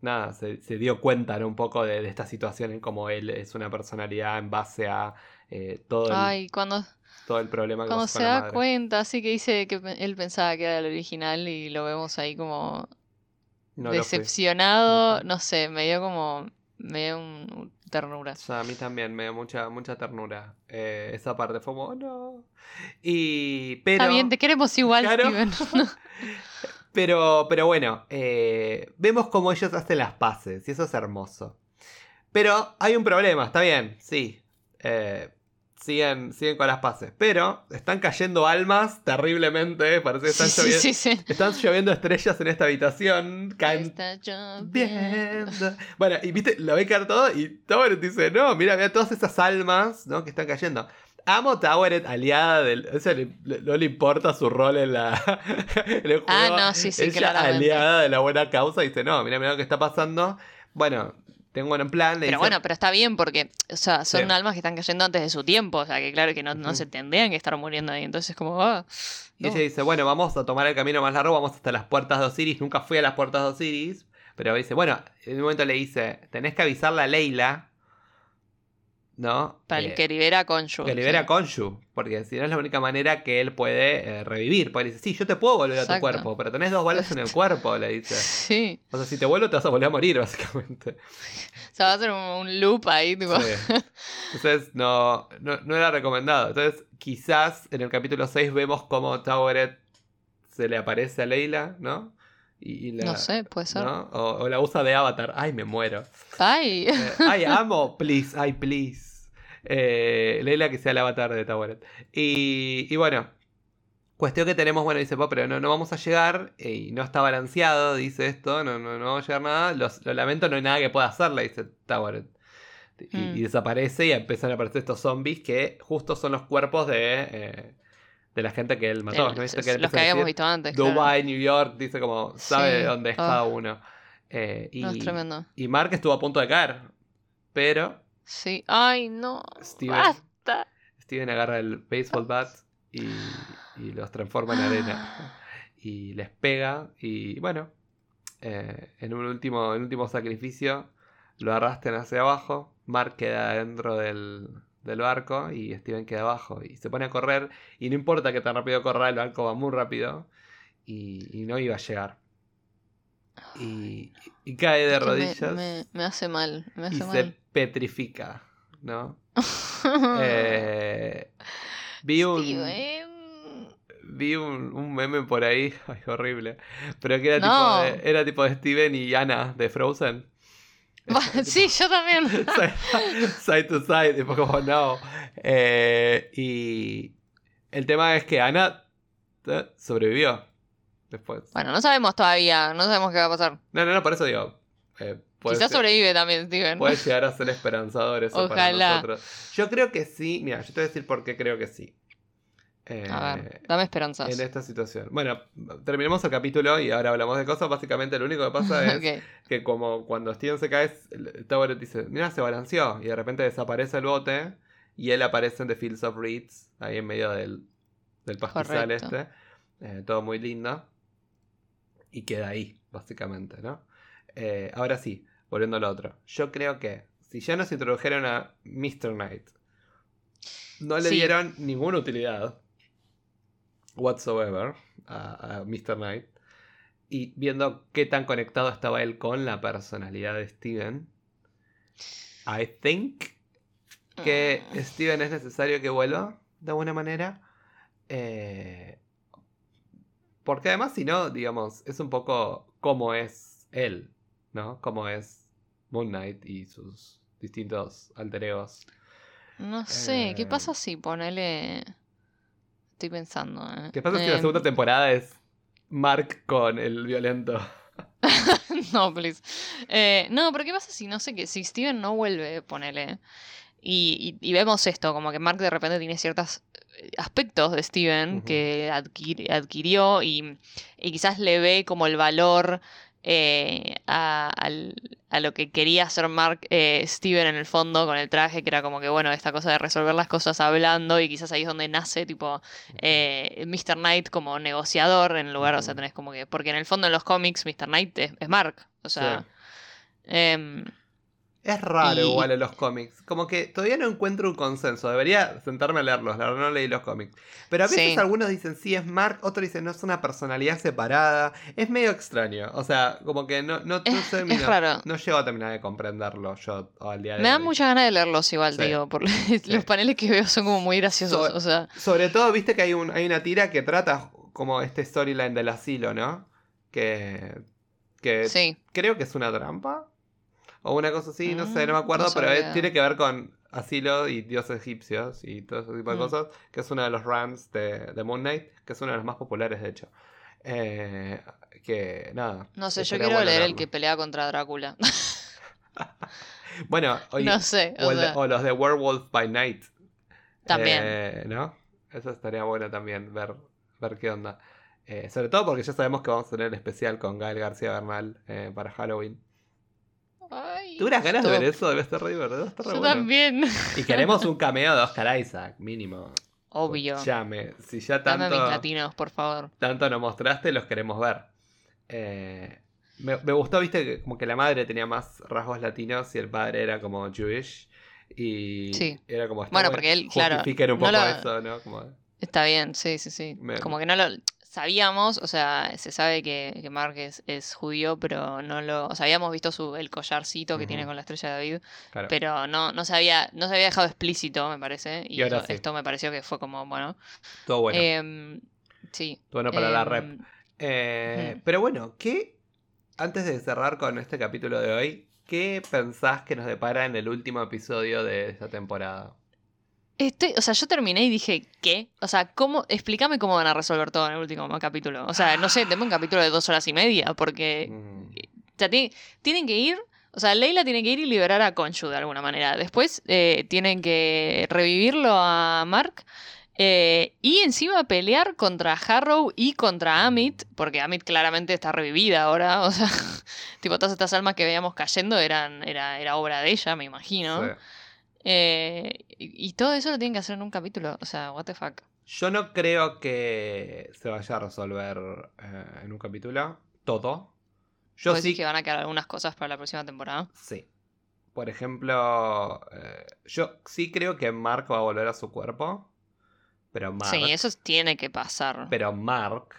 nada, se, se dio cuenta, ¿no? Un poco de, de esta situación en cómo él es una personalidad en base a eh, todo, el, Ay, cuando, todo el problema que cuando se da madre. cuenta, así que dice que él pensaba que era el original y lo vemos ahí como No decepcionado, no sé, me dio como, me dio un, un ternura. O sea, a mí también me dio mucha, mucha ternura. Eh, esa parte fue como, "Oh, no. Y. Pero. Está bien, te queremos igual, (laughs) Claro. Steven. (laughs) Pero, pero bueno, eh, vemos cómo ellos hacen las paces y eso es hermoso. Pero hay un problema, está bien, sí. Eh, siguen, siguen con las paces. Pero están cayendo almas terriblemente. Parece que están, (laughs) sí, lloviendo, sí, sí. están lloviendo estrellas en esta habitación. Caen Está lloviendo. Bueno, y viste, lo ve caer todo y Toweret dice, no, mira, mira todas esas almas, ¿no? Que están cayendo. Amo Toweret, aliada del... O sea, le- le- no le importa su rol en la... (laughs) en el Ah, no, sí, sí, Ella, claramente. aliada de la buena causa, dice, no, mira, mira lo que está pasando. Bueno, tengo un plan, le Pero dice, bueno, pero está bien porque, o sea, son Sí. almas que están cayendo antes de su tiempo, o sea, que claro que no, no se tendrían que estar muriendo ahí, entonces como, ah, Y ella dice, bueno, vamos a tomar el camino más largo, vamos hasta las puertas de Osiris. Nunca fui a las puertas de Osiris. Pero dice, bueno, en un momento le dice, tenés que avisarle a Leila, ¿no? para Eh, el que libera a Konshu. que libera a Konshu, porque si no es la única manera que él puede eh, revivir. Porque dice, sí, yo te puedo volver a tu cuerpo, pero tenés dos balas en el (laughs) cuerpo, le dice. Sí, O sea, si te vuelvo te vas a volver a morir, básicamente. (laughs) o sea, va a ser un, un loop ahí, tipo, Sí. Entonces, no, no, no era recomendado. Entonces, quizás en el capítulo 6 vemos cómo Toweret se le aparece a Leila, ¿no? Y, y la- no sé, puede ser. ¿no? O, o la usa de avatar. Ay, me muero. Ay, Eh, ay, amo, please, ay, please. Eh, Leila que sea el avatar de Toweret. Y, y bueno, cuestión que tenemos, bueno, dice, "Po, pero no, no vamos a llegar eh, y no está balanceado, dice esto, no, no, no vamos a llegar nada. Los- lo lamento, no hay nada que pueda hacerle, dice Toweret. Y, Mm. y desaparece y empiezan a aparecer estos zombies que justo son los cuerpos de, eh, de la gente que él mató. el- ¿no? ¿Viste los que que habíamos decir, visto antes. claro. Dubai, New York, dice como, sabe Sí. dónde es Ah. cada uno. Eh, y, No, es tremendo. y Mark estuvo a punto de caer. Pero Sí, ay, no. Steven, Basta. Steven agarra el baseball bat y, y los transforma en arena. Y les pega. Y bueno, eh, en un último, en último sacrificio lo arrastran hacia abajo. Mark queda dentro del, del barco y Steven queda abajo. Y se pone a correr. Y no importa que tan rápido corra, el barco va muy rápido. Y, y no iba a llegar. Y, y cae de Es que me- rodillas. Me, me hace mal, me y se petrifica, ¿no? (laughs) Eh, vi un, Steven. vi un, un meme por ahí, (laughs) ay, horrible, pero que era, No. tipo de, era tipo de Steven y Anna de Frozen. (laughs) sí, yo también. (laughs) side, to side, tipo como no. Eh, y el tema es que Anna eh, sobrevivió después. Bueno, no sabemos todavía, no sabemos qué va a pasar. No, no, no, por eso digo. eh, Quizás sobrevive también, Steven. Puede llegar a ser esperanzador eso para Ojalá. nosotros. Yo creo que sí. Mira, yo te voy a decir por qué creo que sí. Eh, A ver, dame esperanzas. en esta situación. Bueno, terminemos el capítulo y ahora hablamos de cosas. Básicamente lo único que pasa (laughs) es que como cuando Steven se cae, el Tower dice, mira, se balanceó. Y de repente desaparece el bote y él aparece en The Fields of Reeds, ahí en medio del, del pastizal Correcto. este. Eh, todo muy lindo. y queda ahí, básicamente, ¿no? Eh, ahora sí, volviendo al otro. Yo creo que si ya nos introdujeron a Mr. Knight, no le Sí. dieron ninguna utilidad whatsoever a, a Mr. Knight. Y viendo qué tan conectado estaba él con la personalidad de Steven, I think que Mm. Steven es necesario que vuelva de alguna manera. Eh, porque además, si no, digamos, es un poco cómo es él, ¿no? Cómo es Moon Knight y sus distintos alter egos. No sé, ¿qué Eh, pasa si ponele... Estoy pensando, ¿eh? ¿Qué pasa si la Em, segunda temporada es Mark con el violento? (laughs) no, please. Eh, no, pero ¿qué pasa si, no sé, qué si Steven no vuelve, ponele? Y, y- y vemos esto, como que Mark de repente tiene ciertos eh, aspectos de Steven que adquir- adquirió y, y quizás le ve como el valor eh, a, lo que quería hacer Mark eh, Steven en el fondo con el traje, que era como que, bueno, esta cosa de resolver las cosas hablando y quizás ahí es donde nace, tipo, eh, Mr. Knight como negociador en lugar, o sea, tenés como que, porque en el fondo en los cómics Mr. Knight es, es Mark, o sea, Sí. Es raro y- igual en los cómics. Como que todavía no encuentro un consenso. Debería sentarme a leerlos. La verdad no leí los cómics. Pero a veces Sí. algunos dicen sí es Mark, otros dicen no es una personalidad separada. Es medio extraño. O sea, como que no, no, no Es- es raro. No llego a terminar de comprenderlo yo al día de me da hoy. mucha ganas de leerlos igual, Sí. digo, porque (laughs) los paneles que veo son como muy graciosos, So- o sea, Sobre todo, viste que hay, un, hay una tira que trata como este storyline del asilo, ¿no? Que, que sí, creo que es una trampa. O una cosa así, no sé, no me Mm, acuerdo, no pero es- tiene que ver con asilo y dioses egipcios y todo ese tipo de Mm. cosas, que es uno de los runs de, de Moon Knight, que es uno de los más populares, de hecho. Eh, que nada. no sé, yo quiero bueno leer el que pelea contra Drácula, (laughs) Bueno, (laughs) oye, no sé, o, o el de- sea, o los de Werewolf by Night. También. Eh, ¿No? Eso estaría bueno también, ver, ver qué onda. Eh, sobre todo porque ya sabemos que vamos a tener el especial con Gael García Bernal para Halloween. Ay, ¿Tuvieras ganas de ver eso? Debe estar re divertido. estar re Yo bueno. también, Y queremos un cameo de Oscar Isaac, mínimo. obvio, Llame. Si ya dame a mis tanto, latinos, por favor, tanto nos mostraste, los queremos ver. Eh, me, me gustó, viste, que como que la madre tenía más rasgos latinos y el padre era como Jewish. Y Sí. era como. está Bueno, porque él, claro, un no poco lo- eso, ¿no? Como, está bien, sí, sí, sí, Me- como que no lo... Sabíamos, o sea, se sabe que, que Mark es, es judío, pero no lo... O sea, habíamos visto su, el collarcito que tiene con la estrella de David, claro. pero no, no, se había, no se había dejado explícito, me parece. Y, Y ahora esto, sí. esto me pareció que fue como, bueno. Todo bueno. em, sí. todo bueno para la em, rep. Eh, ujú. Pero bueno, ¿qué. Antes de cerrar con este capítulo de hoy, ¿qué pensás que nos depara en el último episodio de esta temporada? Estoy, o sea, yo terminé y dije, ¿qué? O sea, ¿cómo? Explícame cómo van a resolver todo en el último capítulo. O sea, no sé, tengo un capítulo de dos horas y media, porque Mm, O sea, ti- tienen que ir. O sea, Leila tiene que ir y liberar a Conchu de alguna manera. Después eh, tienen que revivirlo a Mark. eh, y encima pelear contra Harrow y contra Amit. Porque Amit claramente está revivida ahora. O sea, (laughs) tipo, todas estas almas que veíamos cayendo eran, era, era obra de ella, me imagino. sí. Eh, y, y todo eso lo tienen que hacer en un capítulo. O sea, what the fuck. Yo no creo que se vaya a resolver eh, en un capítulo todo. Yo ¿Vos decís sí que van a quedar algunas cosas para la próxima temporada. Sí. Por ejemplo, eh, yo sí creo que Mark va a volver a su cuerpo. Pero Mark. Sí, eso tiene que pasar. Pero Mark.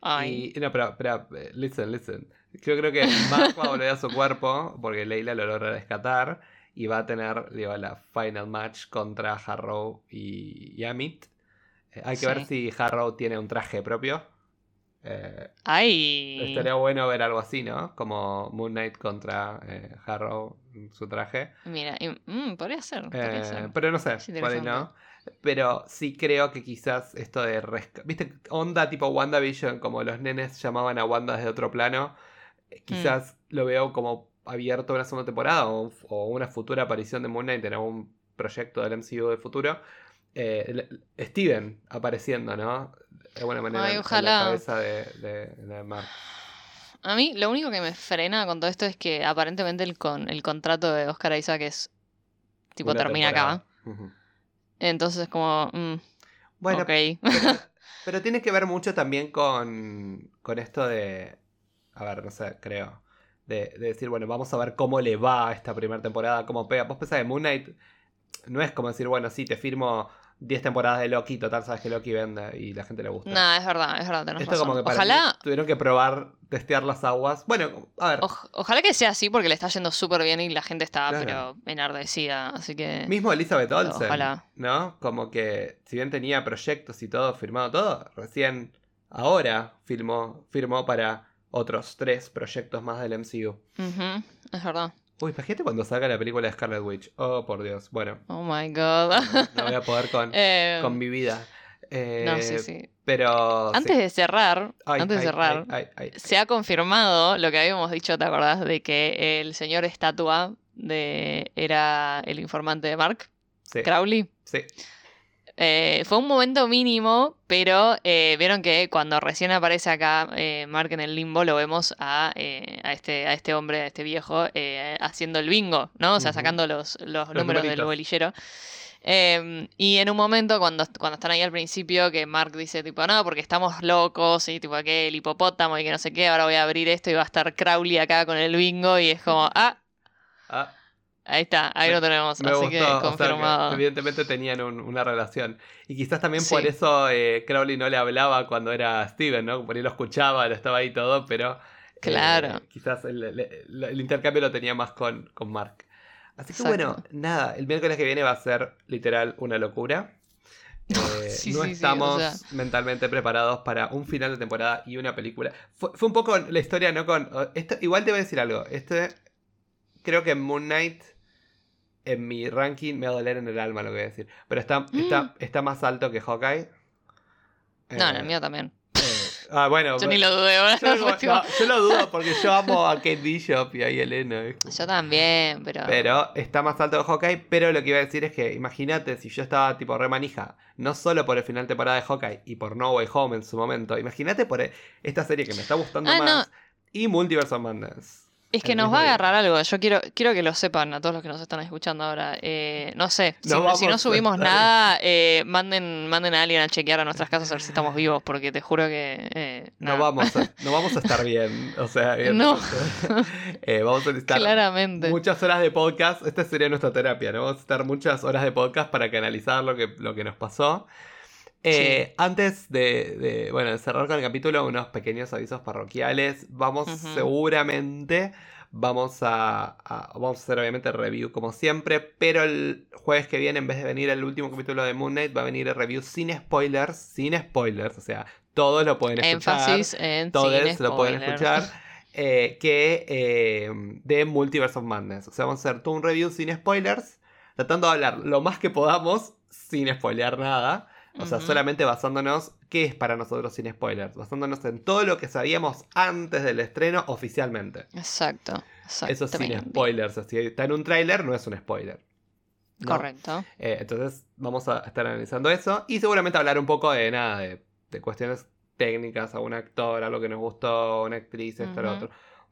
Ay. Y, no, pero, pero, eh, listen, listen. Yo creo que Mark va a volver a su cuerpo porque Leila lo logra rescatar y va a tener digo, la final match contra Harrow y, y Amit. Eh, hay que Sí. ver si Harrow tiene un traje propio. Eh, Ay. Estaría bueno ver algo así, ¿no? Como Moon Knight contra eh, Harrow, su traje. Mira, y- mm, podría ser. Podría ser. pero no sé, por interesante. no. Pero sí creo que quizás esto de... ¿Viste? Onda tipo WandaVision, como los nenes llamaban a Wanda desde otro plano. Eh, Mm. Quizás lo veo como abierto una segunda temporada o, o una futura aparición de Moon Knight en algún proyecto del MCU de futuro. Eh, Steven apareciendo, ¿no? De alguna manera Ay, en- en ojalá. la cabeza de, de, de Mark. A mí lo único que me frena con todo esto es que aparentemente el, con, el contrato de Oscar Isaac es tipo Una termina acá. Entonces como, mm, Bueno, ok. pero (laughs) Pero tiene que ver mucho también con, con esto de. A ver, no sé, creo. De, de decir, bueno, vamos a ver cómo le va a esta primera temporada, cómo pega. Vos pensás de Moon Knight, no es como decir, bueno, sí, te firmo 10 temporadas de Loki, total, sabes que Loki vende y la gente le gusta. No, es verdad, es verdad. Esto razón. como que para Ojalá, mí tuvieron que probar, testear las aguas. Bueno, a ver, oj- ojalá que sea así porque le está yendo súper bien y la gente está Claro. pero enardecida. Así que. mismo Elizabeth Olsen, ojalá. ¿no? Como que si bien tenía proyectos y todo, firmado todo, recién ahora firmó, firmó para otros tres proyectos más del MCU. Es verdad. Uy, imagínate cuando salga la película de Scarlet Witch. Oh, por Dios. Bueno, Oh my god. no voy a poder con, (laughs) Eh, con mi vida. Eh, no, sí, sí. Pero. sí. Antes de cerrar, Ay, antes de cerrar, ay, ay, ay. se ha confirmado lo que habíamos dicho, ¿te acordás? De que el señor estatua de era el informante de Mark, Sí, Crowley. sí. Eh, fue un momento mínimo, pero eh, vieron que cuando recién aparece acá eh, Mark en el limbo, lo vemos a, a, este, a este hombre, a este viejo, haciendo el bingo, ¿no? O sea, sacando los, los, Los números del bolillero. Eh, y en un momento, cuando, cuando están ahí al principio, que Mark dice, tipo, no, porque estamos locos, y tipo, que el hipopótamo y que no sé qué, ahora voy a abrir esto y va a estar Crowley acá con el bingo, y es como, Ah, ahí está, ahí lo tenemos. me Así gustó. que o sea, que confirmado. evidentemente tenían un- una relación. Y quizás también por Sí. eso eh, Crowley no le hablaba cuando era Steven, ¿no? Por ahí lo escuchaba, lo estaba ahí todo, pero. eh, Claro. quizás el, el- el- el intercambio lo tenía más con, con Mark. Así que Exacto. bueno, nada, el miércoles que viene va a ser literal una locura. (laughs) Eh, Sí, no sí, sí, estamos o sea. mentalmente mentalmente preparados para un final de temporada y una película. Fue, fue un poco la historia, ¿no? Con. Esto, igual te voy a decir algo. Este. Creo que Moon Knight. En mi ranking me va a doler en el alma lo que voy a decir. Pero está, está, está más alto que Hawkeye. No, en Eh, el mío también. eh, ah, bueno. (laughs) Yo ni lo dudé, ¿verdad? yo, no, lo dudo porque yo amo a Kate Bishop y a Elena. Yo también, pero. Pero está más alto que Hawkeye. Pero lo que iba a decir es que imagínate si yo estaba tipo re manija. No solo por el final de temporada de Hawkeye y por No Way Home en su momento. Imagínate por esta serie que me está gustando Ah, no. más. Y Multiverse of Madness. Es que nos va a agarrar algo. Yo quiero, quiero que lo sepan a todos los que nos están escuchando ahora. Eh, no sé, si, No si subimos nada, eh, manden, manden a alguien a chequear a nuestras casas a ver si estamos vivos, porque te juro que. eh, No vamos, a, no vamos a estar bien. O sea, (laughs) bien. No. (laughs) Vamos a necesitar Claramente. muchas horas de podcast. Esta sería nuestra terapia, ¿no? Vamos a estar muchas horas de podcast para canalizar lo que, lo que nos pasó. Eh, Antes de, de, bueno, de cerrar con el capítulo, unos pequeños avisos parroquiales. Vamos seguramente, vamos a, a- vamos a hacer obviamente review como siempre, pero el jueves que viene, en vez de venir el último capítulo de Moon Knight, va a venir el review sin spoilers, sin spoilers, o sea, todos lo pueden escuchar. Énfasis en Todos lo pueden escuchar. eh, que eh, de Multiverse of Madness. O sea, vamos a hacer todo un review sin spoilers. Tratando de hablar lo más que podamos sin spoilear nada. O sea, solamente basándonos, ¿qué es para nosotros sin spoilers? Basándonos en todo lo que sabíamos antes del estreno oficialmente. Exacto. Eso sin spoilers. Si está en un tráiler, no es un spoiler. ¿no? Correcto. Eh, entonces vamos a estar analizando eso y seguramente hablar un poco de nada, de, de cuestiones técnicas, a un actor, algo que nos gustó, una actriz, esto, lo Ujú. otro.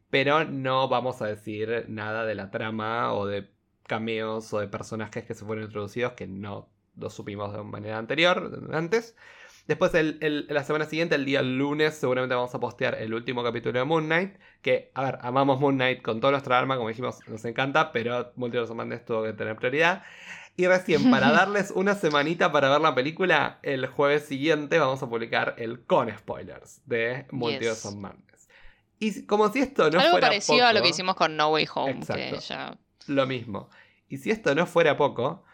Pero no vamos a decir nada de la trama o de cameos o de personajes que se fueron introducidos que no lo supimos de manera anterior, antes. Después, el, el- la semana siguiente, el día lunes, seguramente vamos a postear el último capítulo de Moon Knight. Que, a ver, amamos Moon Knight con toda nuestra alma, como dijimos, nos encanta, pero Multiverse of Madness tuvo que tener prioridad. Y recién, para (laughs) darles una semanita para ver la película, el jueves siguiente vamos a publicar el con spoilers de Multiverse Yes. Madness. Y como si esto no Algo fuera parecido a lo que hicimos con No Way Home, que Exacto. ya. lo mismo. Y si esto no fuera poco,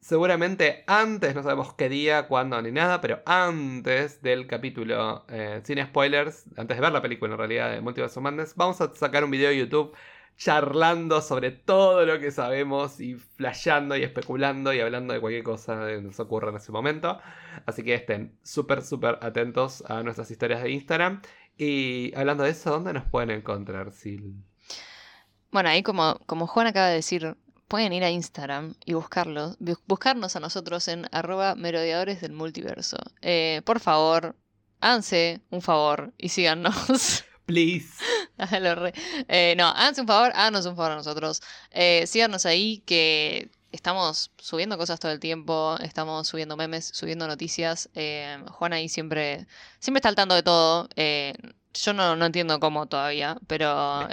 seguramente antes, no sabemos qué día, cuándo ni nada, pero antes del capítulo eh, sin spoilers, antes de ver la película en realidad de Multiverse Madness, vamos a sacar un video de YouTube charlando sobre todo lo que sabemos y flasheando y especulando y hablando de cualquier cosa que nos ocurra en ese momento. Así que estén súper, súper atentos a nuestras historias de Instagram. Y hablando de eso, ¿dónde nos pueden encontrar, Sil? Bueno, ahí como, como Juan acaba de decir, pueden ir a Instagram y buscarlos, bu- buscarnos a nosotros en arroba merodeadores del multiverso. Eh, por favor, háganse un favor y síganos. (laughs) Please. (laughs) Eh, no, háganse un favor, háganos un favor a nosotros. Eh, síganos ahí, que estamos subiendo cosas todo el tiempo, estamos subiendo memes, subiendo noticias. Eh, Juan ahí siempre, siempre está al tanto de todo. Eh, yo no, no entiendo cómo todavía, pero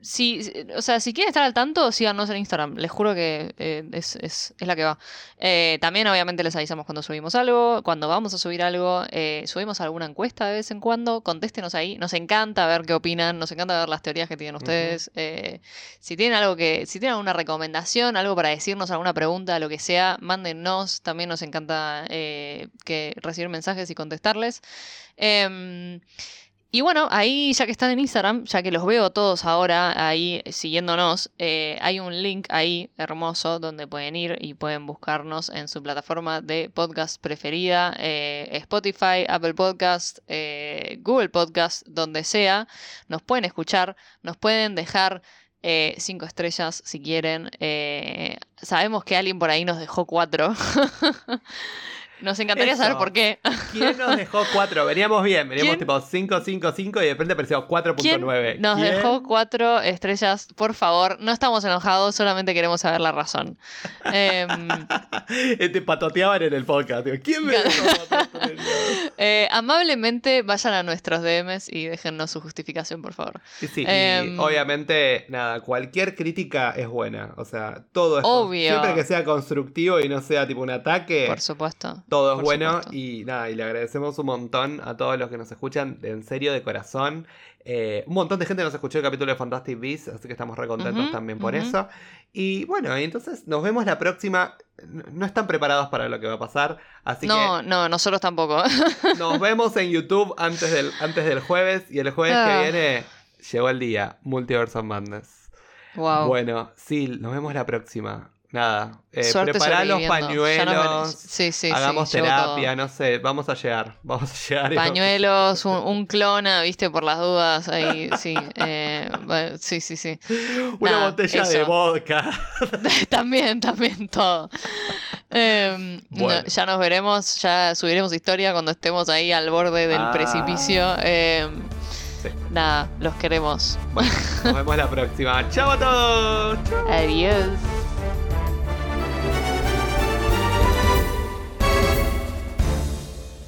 si, o sea, si quieren estar al tanto, síganos en Instagram. Les juro que eh, es, es, es la que va. Eh, también, obviamente, les avisamos cuando subimos algo. Cuando vamos a subir algo, eh, subimos alguna encuesta de vez en cuando. Contéstenos ahí. Nos encanta ver qué opinan. Nos encanta ver las teorías que tienen ustedes. Si tienen algo que. Si tienen alguna recomendación, algo para decirnos, alguna pregunta, lo que sea, mándennos. También nos encanta que recibir mensajes y contestarles. Y bueno, ahí ya que están en Instagram, ya que los veo todos ahora ahí siguiéndonos, eh, hay un link ahí hermoso donde pueden ir y pueden buscarnos en su plataforma de podcast preferida, eh, Spotify, Apple Podcast, eh, Google Podcast, donde sea. Nos pueden escuchar, nos pueden dejar eh, cinco estrellas si quieren. Eh, sabemos que alguien por ahí nos dejó cuatro. (laughs) Nos encantaría Eso. saber por qué. ¿Quién nos dejó 4? Veníamos bien, veníamos ¿Quién? tipo 5, 5, 5 y de repente apareció ¿Quién 4.9. nos ¿Quién? dejó cuatro estrellas? Por favor, no estamos enojados, solamente queremos saber la razón. Em, (laughs) Te patoteaban en el podcast. ¿Quién me dejó eh, amablemente vayan a nuestros DMs y déjennos su justificación, por favor. Sí, y Em, obviamente, nada, cualquier crítica es buena. O sea, todo es. Obvio. Siempre que sea constructivo y no sea tipo un ataque, Por supuesto. Todo es bueno. supuesto. Y nada, y le agradecemos un montón a todos los que nos escuchan, en serio, de corazón. Eh, un montón de gente nos escuchó el capítulo de Fantastic Beasts, así que estamos re contentos también por eso. Y bueno, entonces nos vemos la próxima. No no están preparados para lo que va a pasar, así No, no, nosotros tampoco. que (laughs) nos vemos en YouTube antes del, antes del jueves. Y el jueves Ah. que viene llegó el día, Multiverse of Madness. wow. Bueno, sí, nos vemos la próxima. Nada, eh, los pañuelos. Sí, sí, hagamos sí, todo. terapia, no sé, vamos a llegar, (laughs) vamos a llegar. Pañuelos, un, un clona, viste, por las dudas. Ahí, sí. eh, (laughs) bueno, sí, sí, sí. Una Nada, botella de vodka. (laughs) también, también todo. Em, no, Bueno. ya nos veremos, ya subiremos historia cuando estemos ahí al borde del Ah. precipicio. Em, Sí. Nada, los queremos. Bueno, nos vemos la próxima. ¡Chao a todos! Adiós.